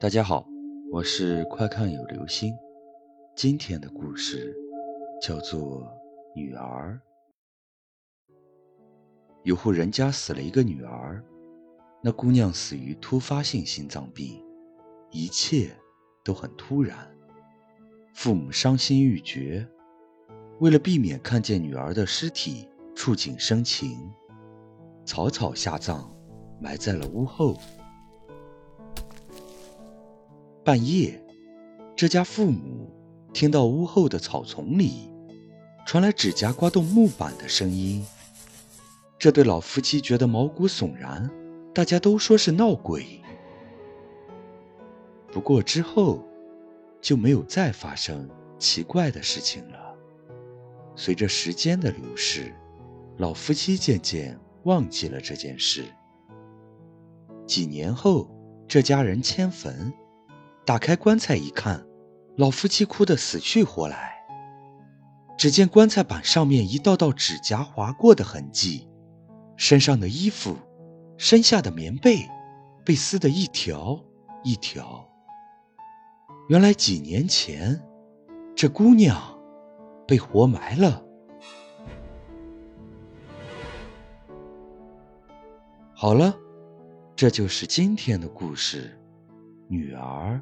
大家好，我是快看有流星。今天的故事叫做《女儿》。有户人家死了一个女儿，那姑娘死于突发性心脏病，一切都很突然，父母伤心欲绝。为了避免看见女儿的尸体，触景生情，草草下葬，埋在了屋后。半夜，这家父母听到屋后的草丛里传来指甲刮动木板的声音。这对老夫妻觉得毛骨悚然，大家都说是闹鬼。不过之后就没有再发生奇怪的事情了。随着时间的流逝，老夫妻渐渐忘记了这件事。几年后，这家人迁坟。打开棺材一看，老夫妻哭得死去活来。只见棺材板上面一道道指甲划过的痕迹，身上的衣服、身下的棉被被撕得一条一条。原来几年前，这姑娘被活埋了。好了，这就是今天的故事，女儿。